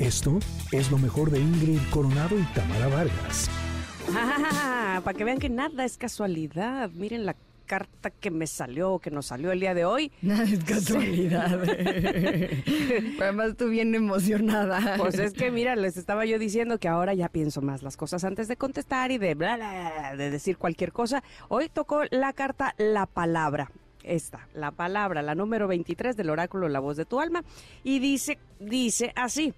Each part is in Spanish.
Esto es lo mejor de Ingrid Coronado y Tamara Vargas. Ah, para que vean que nada es casualidad. Miren la carta que me salió, que nos salió el día de hoy. Nada es casualidad. Además, tú bien emocionada. Pues es que, mira, les estaba yo diciendo que ahora ya pienso más las cosas antes de contestar y de bla, bla, de decir cualquier cosa. Hoy tocó la carta La Palabra. Esta, la palabra, la número 23 del oráculo La Voz de tu Alma. Y dice, dice así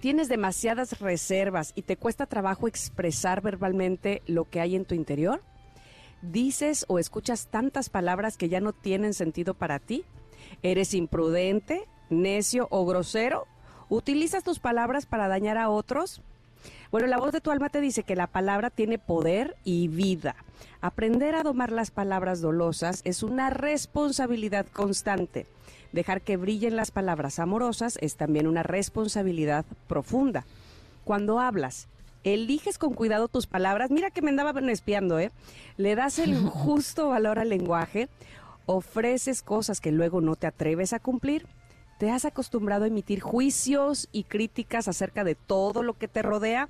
tienes demasiadas reservas y te cuesta trabajo expresar verbalmente lo que hay en tu interior? ¿Dices o escuchas tantas palabras que ya no tienen sentido para ti? ¿Eres imprudente, necio o grosero? ¿Utilizas tus palabras para dañar a otros? Bueno, la voz de tu alma te dice que la palabra tiene poder y vida. Aprender a domar las palabras dolosas es una responsabilidad constante. Dejar que brillen las palabras amorosas es también una responsabilidad profunda. Cuando hablas, eliges con cuidado tus palabras. Mira que me andaban espiando, ¿eh? Le das el justo valor al lenguaje, ofreces cosas que luego no te atreves a cumplir. ¿Te has acostumbrado a emitir juicios y críticas acerca de todo lo que te rodea?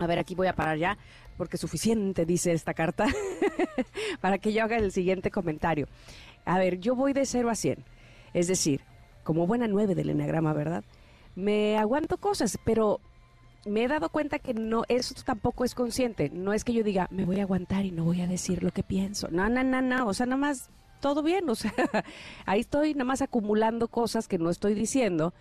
A ver, aquí voy a parar ya, porque suficiente dice esta carta para que yo haga el siguiente comentario. A ver, yo voy de 0 a 100. Es decir, como buena nueve del enagrama, ¿verdad? Me aguanto cosas, pero me he dado cuenta que no, eso tampoco es consciente. No es que yo diga, me voy a aguantar y no voy a decir lo que pienso. No, no, no, no. O sea, nada más todo bien. O sea, ahí estoy nada más acumulando cosas que no estoy diciendo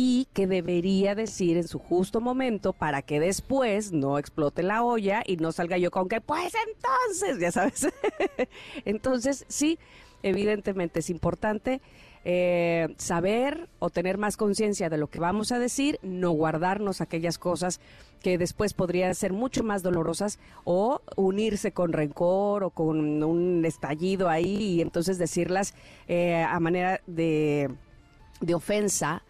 y que debería decir en su justo momento para que después no explote la olla y no salga yo con que, pues entonces, ya sabes. entonces, sí, evidentemente es importante eh, saber o tener más conciencia de lo que vamos a decir, no guardarnos aquellas cosas que después podrían ser mucho más dolorosas o unirse con rencor o con un estallido ahí y entonces decirlas eh, a manera de, de ofensa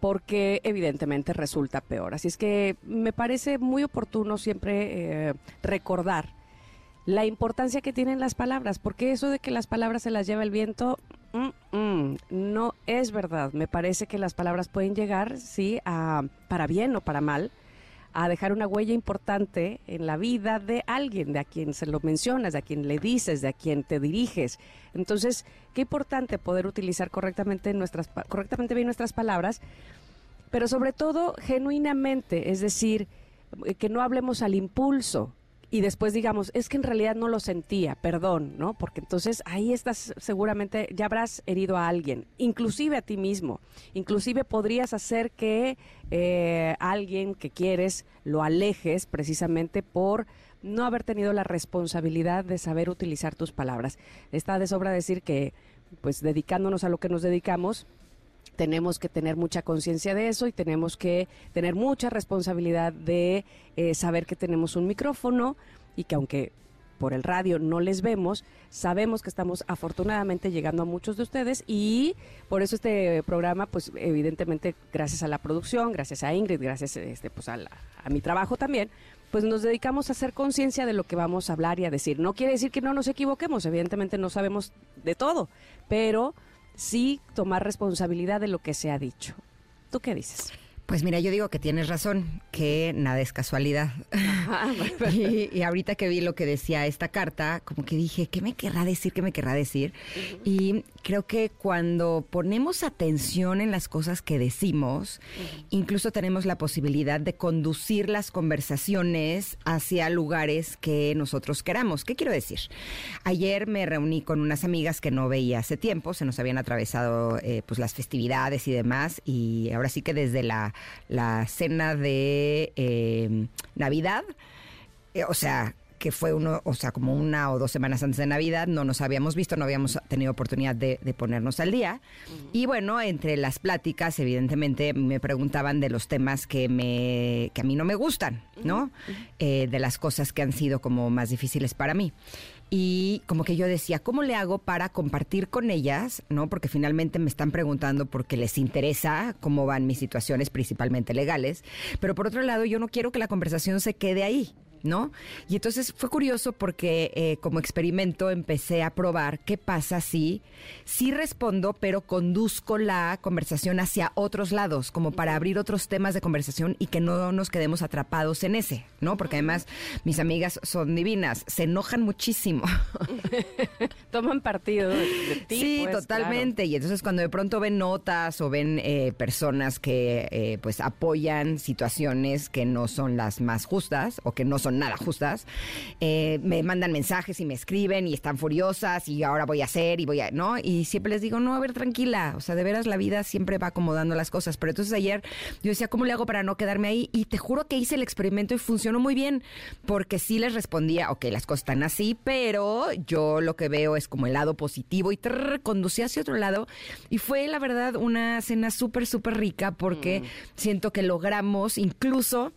porque evidentemente resulta peor. Así es que me parece muy oportuno siempre eh, recordar la importancia que tienen las palabras, porque eso de que las palabras se las lleva el viento, mm, mm, no es verdad. Me parece que las palabras pueden llegar, sí, a, para bien o para mal, a dejar una huella importante en la vida de alguien, de a quien se lo mencionas, de a quien le dices, de a quien te diriges. Entonces, qué importante poder utilizar correctamente nuestras correctamente bien nuestras palabras, pero sobre todo genuinamente, es decir, que no hablemos al impulso, y después digamos, es que en realidad no lo sentía, perdón, ¿no? Porque entonces ahí estás seguramente, ya habrás herido a alguien, inclusive a ti mismo, inclusive podrías hacer que eh, alguien que quieres lo alejes precisamente por no haber tenido la responsabilidad de saber utilizar tus palabras. Está de sobra decir que, pues dedicándonos a lo que nos dedicamos, tenemos que tener mucha conciencia de eso y tenemos que tener mucha responsabilidad de eh, saber que tenemos un micrófono y que aunque por el radio no les vemos, sabemos que estamos afortunadamente llegando a muchos de ustedes y por eso este programa, pues evidentemente gracias a la producción, gracias a Ingrid, gracias este, pues, a, a mi trabajo también, pues nos dedicamos a hacer conciencia de lo que vamos a hablar y a decir. No quiere decir que no nos equivoquemos, evidentemente no sabemos de todo, pero sí tomar responsabilidad de lo que se ha dicho. ¿Tú qué dices? Pues mira, yo digo que tienes razón, que nada es casualidad. y, ahorita que vi lo que decía esta carta, como que dije, ¿qué me querrá decir? ¿Qué me querrá decir? Y creo que cuando ponemos atención en las cosas que decimos, incluso tenemos la posibilidad de conducir las conversaciones hacia lugares que nosotros queramos. ¿Qué quiero decir? Ayer me reuní con unas amigas que no veía hace tiempo, se nos habían atravesado eh, pues las festividades y demás, y ahora sí que desde la la cena de eh, Navidad. Eh, o sea, que fue uno, o sea, como una o dos semanas antes de Navidad, no nos habíamos visto, no habíamos tenido oportunidad de, ponernos al día. Y bueno, entre las pláticas, evidentemente, me preguntaban de los temas que me, que a mí no me gustan, ¿no? Eh, de las cosas que han sido como más difíciles para mí y como que yo decía, ¿cómo le hago para compartir con ellas? ¿No? Porque finalmente me están preguntando porque les interesa cómo van mis situaciones, principalmente legales, pero por otro lado yo no quiero que la conversación se quede ahí. ¿No? Y entonces fue curioso porque eh, como experimento empecé a probar qué pasa si sí respondo, pero conduzco la conversación hacia otros lados, como para abrir otros temas de conversación y que no nos quedemos atrapados en ese, ¿no? Porque además mis amigas son divinas, se enojan muchísimo. Toman partido de, ti. Sí, pues, totalmente. Y entonces cuando de pronto ven notas o ven eh, personas que eh, pues apoyan situaciones que no son las más justas o que no son nada justas, eh, me mandan mensajes y me escriben y están furiosas y ahora voy a hacer y voy a, ¿no? Y siempre les digo, no, a ver, tranquila, o sea, de veras la vida siempre va acomodando las cosas. Pero entonces ayer yo decía, ¿cómo le hago para no quedarme ahí? Y te juro que hice el experimento y funcionó muy bien, porque sí les respondía, ok, las cosas están así, pero yo lo que veo es como el lado positivo y trrr, conducí hacia otro lado. Y fue, la verdad, una cena súper, súper rica porque siento que logramos incluso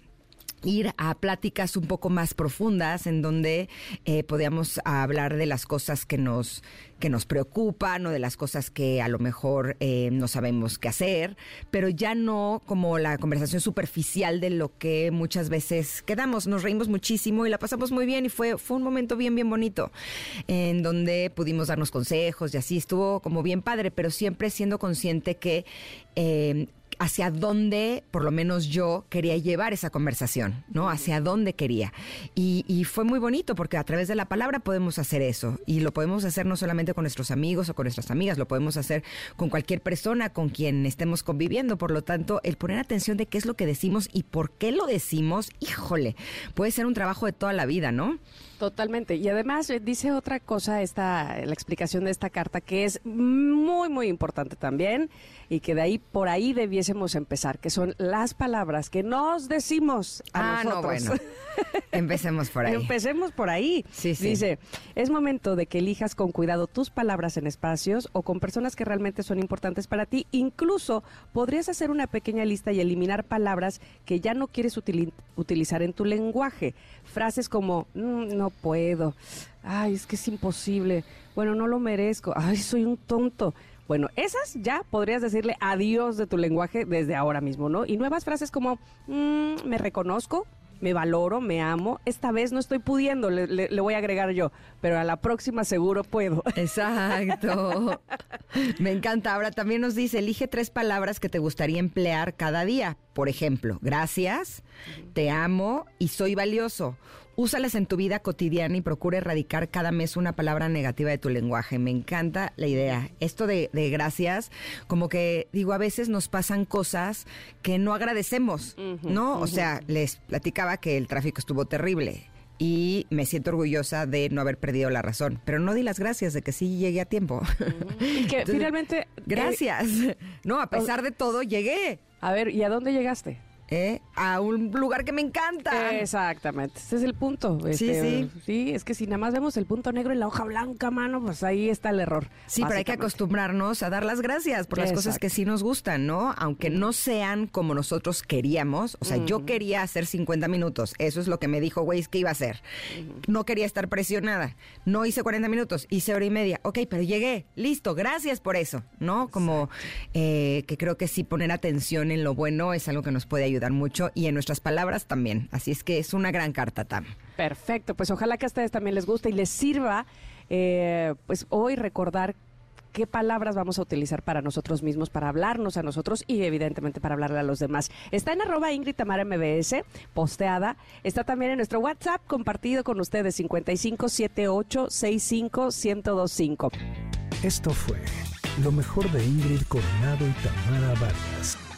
ir a pláticas un poco más profundas en donde eh, podíamos hablar de las cosas que nos que nos preocupan o de las cosas que a lo mejor eh, no sabemos qué hacer, pero ya no como la conversación superficial de lo que muchas veces quedamos. Nos reímos muchísimo y la pasamos muy bien y fue, fue un momento bien, bien bonito en donde pudimos darnos consejos y así estuvo como bien padre, pero siempre siendo consciente que eh, hacia dónde, por lo menos yo, quería llevar esa conversación, ¿no? Hacia dónde quería. Y, y, fue muy bonito porque a través de la palabra podemos hacer eso. Y lo podemos hacer no solamente con nuestros amigos o con nuestras amigas, lo podemos hacer con cualquier persona con quien estemos conviviendo. Por lo tanto, el poner atención de qué es lo que decimos y por qué lo decimos, híjole, puede ser un trabajo de toda la vida, ¿no? Totalmente. Y además eh, dice otra cosa esta, la explicación de esta carta que es muy, muy importante también y que de ahí por ahí debiésemos empezar, que son las palabras que nos decimos a ah, nosotros. No, bueno. Empecemos por ahí. Empecemos por ahí. Sí, sí. Dice, es momento de que elijas con cuidado tus palabras en espacios o con personas que realmente son importantes para ti. Incluso podrías hacer una pequeña lista y eliminar palabras que ya no quieres util utilizar en tu lenguaje. Frases como, mm, no puedo, ay, es que es imposible, bueno, no lo merezco, ay, soy un tonto. Bueno, esas ya podrías decirle adiós de tu lenguaje desde ahora mismo, ¿no? Y nuevas frases como, mmm, me reconozco, me valoro, me amo. Esta vez no estoy pudiendo, le, le, le, voy a agregar yo, pero a la próxima seguro puedo. Exacto. me encanta. Ahora también nos dice, elige tres palabras que te gustaría emplear cada día. Por ejemplo, gracias, te amo y soy valioso. Úsalas en tu vida cotidiana y procura erradicar cada mes una palabra negativa de tu lenguaje. Me encanta la idea. Esto de, de gracias, como que digo, a veces nos pasan cosas que no agradecemos, uh -huh, ¿no? Uh -huh. O sea, les platicaba que el tráfico estuvo terrible y me siento orgullosa de no haber perdido la razón. Pero no di las gracias de que sí llegué a tiempo. Y que Entonces, finalmente... Gracias. Eh, no, a pesar de todo, llegué. A ver, ¿y a dónde llegaste? ¿Eh? a un lugar que me encanta. Exactamente, ese es el punto. Sí, este, sí. Sí, es que si nada más vemos el punto negro en la hoja blanca, mano, pues ahí está el error. Sí, pero hay que acostumbrarnos a dar las gracias por las Exacto. cosas que sí nos gustan, ¿no? Aunque no sean como nosotros queríamos. O sea, uh -huh. yo quería hacer 50 minutos. Eso es lo que me dijo Waze que iba a hacer. Uh -huh. No quería estar presionada. No hice 40 minutos, hice hora y media. Ok, pero llegué. Listo, gracias por eso, ¿no? Como eh, que creo que sí poner atención en lo bueno es algo que nos puede ayudar mucho y en nuestras palabras también. Así es que es una gran carta, Tam. Perfecto, pues ojalá que a ustedes también les guste y les sirva, eh, pues hoy recordar qué palabras vamos a utilizar para nosotros mismos, para hablarnos a nosotros y evidentemente para hablarle a los demás. Está en arroba Ingrid Tamara MBS, posteada. Está también en nuestro WhatsApp compartido con ustedes 5578651025. Esto fue lo mejor de Ingrid Coronado y Tamara Vargas.